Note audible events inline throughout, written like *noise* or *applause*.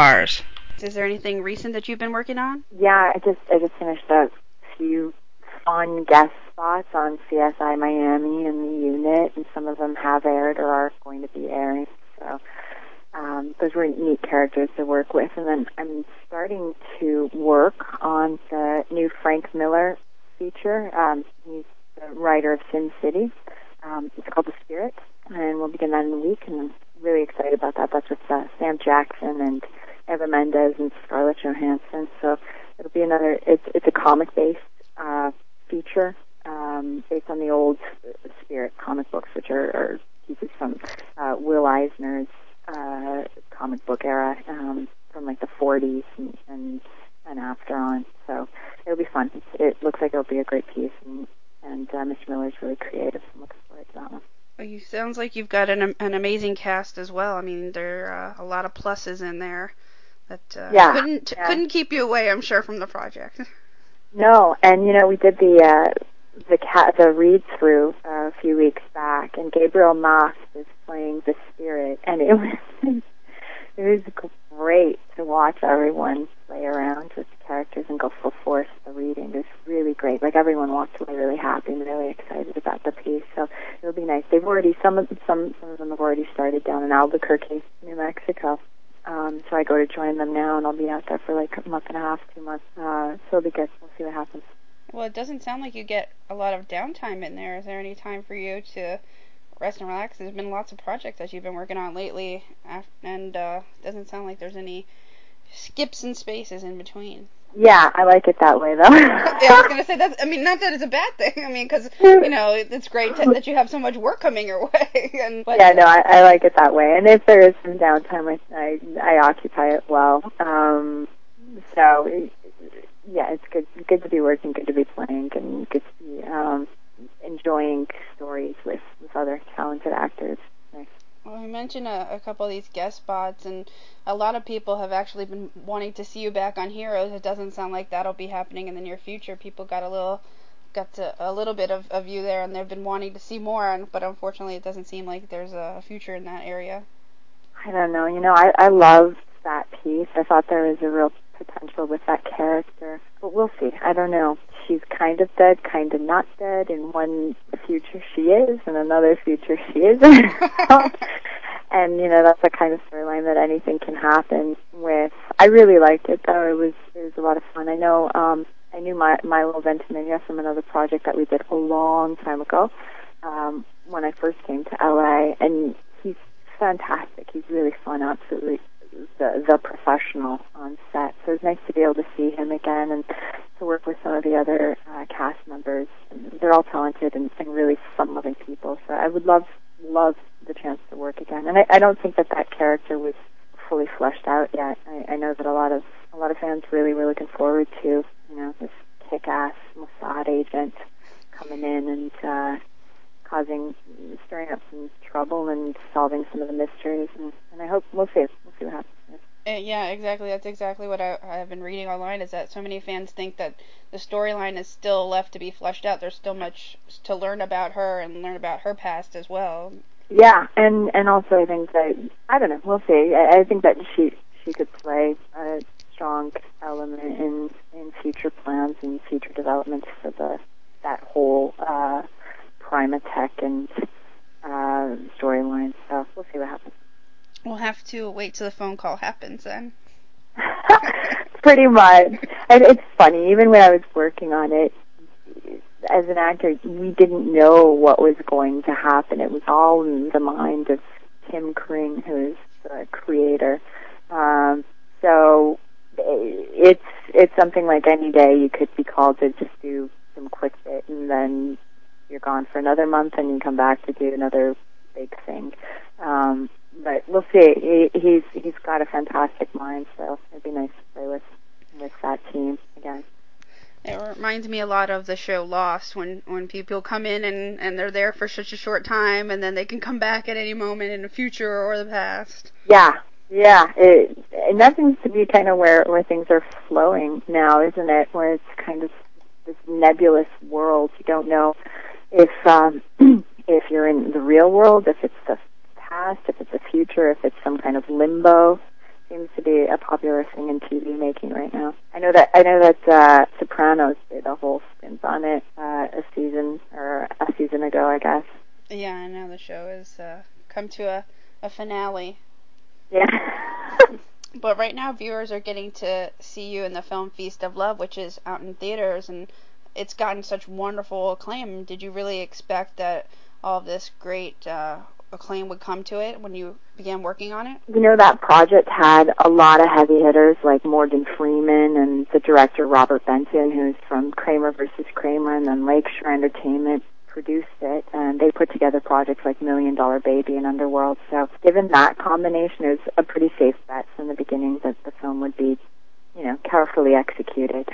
Stars. Is there anything recent that you've been working on? Yeah, I just I just finished a few fun guest spots on CSI Miami and the unit, and some of them have aired or are going to be airing. So um, those were neat characters to work with. And then I'm starting to work on the new Frank Miller feature. Um, he's the writer of Sin City. Um, it's called The Spirit, and we'll begin that in a week. And I'm really excited about that. That's with uh, Sam Jackson and Eva Mendes and Scarlett Johansson. So it'll be another. It's it's a comic based uh, feature um, based on the old Spirit comic books, which are, are pieces from uh, Will Eisner's uh, comic book era um, from like the 40s and, and and after on. So it'll be fun. It's, it looks like it'll be a great piece, and and uh, Mr. Miller's really creative. I'm looking forward to that one. Well, you sounds like you've got an an amazing cast as well. I mean, there are uh, a lot of pluses in there that uh, Yeah, couldn't yeah. couldn't keep you away. I'm sure from the project. No, and you know we did the uh, the cat the read through uh, a few weeks back, and Gabriel Macht is playing the spirit, and it *laughs* was it was great to watch everyone play around with the characters and go full force the reading. It was really great. Like everyone walked away really happy and really excited about the piece. So it'll be nice. They've already some of some some of them have already started down in Albuquerque, New Mexico. So I go to join them now, and I'll be out there for like a month and a half, two months. Uh, so it'll be good. We'll see what happens. Well, it doesn't sound like you get a lot of downtime in there. Is there any time for you to rest and relax? There's been lots of projects that you've been working on lately, and uh, it doesn't sound like there's any skips and spaces in between. Yeah, I like it that way though. *laughs* yeah, I was gonna say that's. I mean, not that it's a bad thing. *laughs* I mean, because you know it's great to, that you have so much work coming your *laughs* way. And but, yeah, no, I, I like it that way. And if there is some downtime, I I, I occupy it well. Um, so yeah, it's good good to be working, good to be playing, and good to be um, enjoying stories with with other talented actors. Well, you mentioned a, a couple of these guest spots, and a lot of people have actually been wanting to see you back on Heroes. It doesn't sound like that'll be happening in the near future. People got a little, got to, a little bit of, of you there, and they've been wanting to see more. And but unfortunately, it doesn't seem like there's a future in that area. I don't know. You know, I I loved that piece. I thought there was a real potential with that character, but we'll see. I don't know. She's kind of dead, kind of not dead. In one future she is, in another future she isn't. *laughs* and you know, that's the kind of storyline that anything can happen with. I really liked it though. It was it was a lot of fun. I know. um I knew my my Milo Ventimiglia from another project that we did a long time ago um, when I first came to LA, and he's fantastic. He's really fun, absolutely the the professional on set. So it's nice to be able to see him again and to work with some of the other uh, cast members. They're all talented and, and really fun-loving people. So I would love love the chance to work again. And I, I don't think that that character was fully fleshed out yet. I, I know that a lot of a lot of fans really were looking forward to you know this kick-ass Mossad agent coming in and uh, causing stirring up some trouble and solving some of the mysteries. And, and I hope we'll see. We'll see what happens. Uh, yeah, exactly. That's exactly what I, I've been reading online. Is that so many fans think that the storyline is still left to be fleshed out. There's still much to learn about her and learn about her past as well. Yeah, and and also I think that I don't know. We'll see. I, I think that she she could play a strong element in in future plans and future developments for the that whole uh, Primatech and uh, storyline. So we'll see what happens. We'll have to wait till the phone call happens then. *laughs* Pretty much. And it's funny, even when I was working on it, as an actor, we didn't know what was going to happen. It was all in the mind of Tim Kring, who is the creator. Um, so it's it's something like any day you could be called to just do some quick bit, and then you're gone for another month, and you come back to do another big thing. Um, but we'll see. He, he's he's got a fantastic mind, so it'd be nice to play with with that team again. It reminds me a lot of the show Lost when when people come in and and they're there for such a short time and then they can come back at any moment in the future or the past. Yeah, yeah. It, and that seems to be kind of where where things are flowing now, isn't it? Where it's kind of this nebulous world. You don't know if um, *clears throat* if you're in the real world, if it's the past, if it's the future, if it's some kind of limbo seems to be a popular thing in TV making right now. I know that I know that uh, Sopranos did a whole stint on it uh, a season or a season ago, I guess. Yeah, I know the show has uh, come to a, a finale. Yeah. *laughs* but right now, viewers are getting to see you in the film Feast of Love, which is out in theaters, and it's gotten such wonderful acclaim. Did you really expect that all of this great uh, acclaim would come to it when you began working on it? You know, that project had a lot of heavy hitters like Morgan Freeman and the director Robert Benton, who's from Kramer versus Kramer, and then Lakeshore Entertainment produced it, and they put together projects like Million Dollar Baby and Underworld. So, given that combination, it was a pretty safe bet from the beginning that the film would be, you know, carefully executed.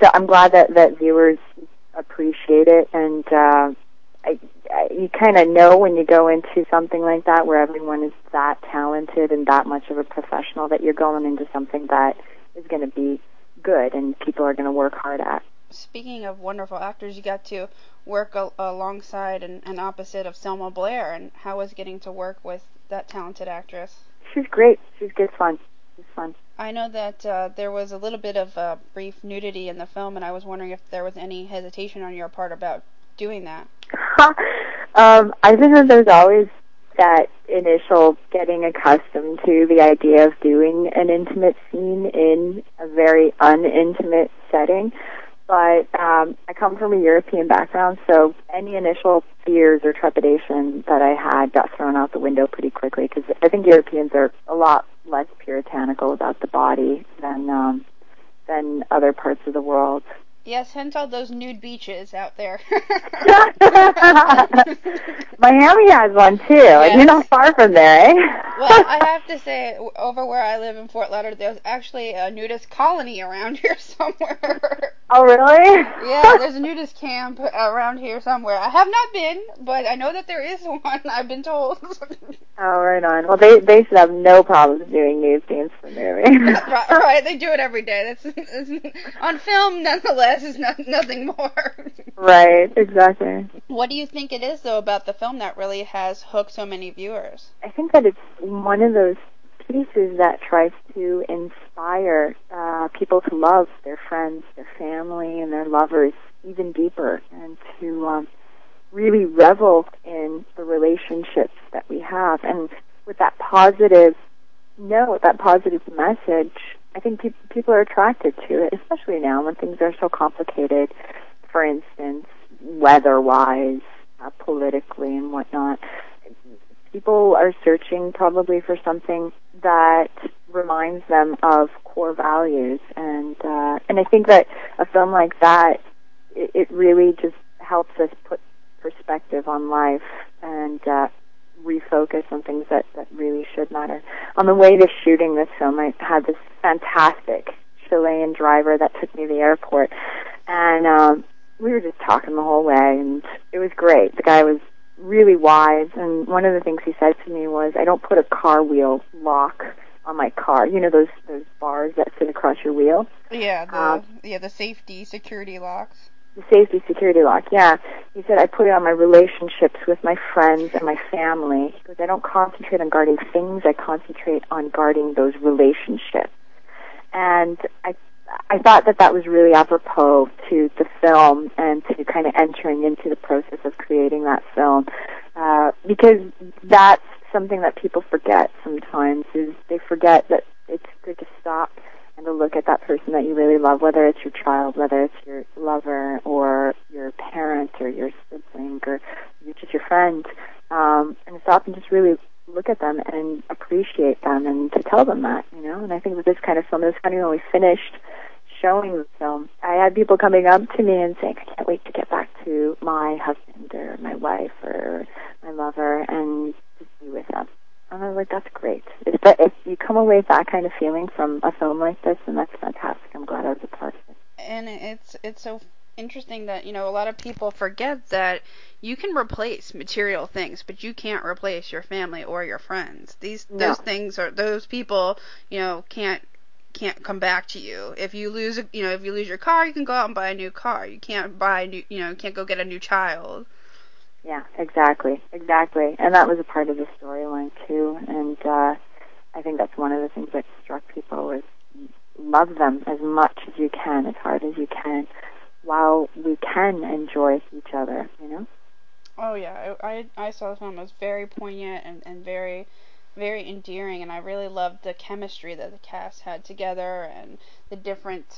So, I'm glad that that viewers appreciate it, and uh, I, I, you kind of know when you go into something like that, where everyone is that talented and that much of a professional, that you're going into something that is going to be good and people are going to work hard at speaking of wonderful actors, you got to work a- alongside and, and opposite of Selma Blair, and how was getting to work with that talented actress? She's great. She's good fun. She's fun. I know that uh, there was a little bit of uh, brief nudity in the film, and I was wondering if there was any hesitation on your part about doing that. *laughs* um, I think that there's always that initial getting accustomed to the idea of doing an intimate scene in a very unintimate setting but um, I come from a European background, so any initial fears or trepidation that I had got thrown out the window pretty quickly because I think Europeans are a lot less puritanical about the body than um, than other parts of the world. Yes, hence all those nude beaches out there. *laughs* Miami has one too. Yes. You're not far from there, eh? Well, I have to say, over where I live in Fort Lauderdale, there's actually a nudist colony around *laughs* here somewhere. Oh, really? yeah, there's a nudist camp around here somewhere. I have not been, but I know that there is *laughs* one. I've been told. *laughs* oh, right on. Well, they they should have no problems doing nude scenes for movie. right, right, they do it every day. That's, that's on film, nonetheless is not, nothing more. right, exactly. What do you think it is, though, about the film that really has hooked so many viewers? I think that it's one of those pieces that tries to inspire uh, people to love their friends, their family, and their lovers even deeper, and to um, really revel in the relationships that we have. And with that positive note, that positive message, I think pe- people are attracted to it, especially now when things are so complicated. For instance, weather-wise, uh, politically, and whatnot. People are searching probably for something that reminds them of core values, and uh, and I think that a film like that, it, it really just helps us put perspective on life and uh, refocus on things that, that really should matter. On the way to shooting this film, I had this fantastic Chilean driver that took me to the airport, and um, we were just talking the whole way, and it was great. The guy was really wise, and one of the things he said to me was, "I don't put a car wheel lock on my car. You know those those bars that sit across your wheel." Yeah, the uh, yeah the safety security locks the safety security lock. Yeah, he said I put it on my relationships with my friends and my family because I don't concentrate on guarding things. I concentrate on guarding those relationships. And I, I thought that that was really apropos to the film and to kind of entering into the process of creating that film, uh, because that's something that people forget sometimes. Is they forget that it's good to stop and to look at that person that you really love, whether it's your child, whether it's your lover or your parent or your sibling or just your friend, um, and stop and just really look at them and appreciate them and to tell them that, you know. And I think with this kind of film, it was funny when we finished showing the film, I had people coming up to me and saying, I can't wait to get back to my husband or my wife or my lover and to be with them. And I was like, that's great. If, if you come away with that kind of feeling from a film like this, then that's fantastic. I'm glad I was a part. And it's it's so interesting that you know a lot of people forget that you can replace material things, but you can't replace your family or your friends. These no. those things are those people you know can't can't come back to you. If you lose you know if you lose your car, you can go out and buy a new car. You can't buy a new you know you can't go get a new child. Yeah, exactly, exactly. And that was a part of the storyline too. And uh, I think that's one of the things that struck people is love them as much as you can, as hard as you can, while we can enjoy each other, you know? Oh yeah, I I, I saw the film. It was very poignant and, and very very endearing and I really loved the chemistry that the cast had together and the different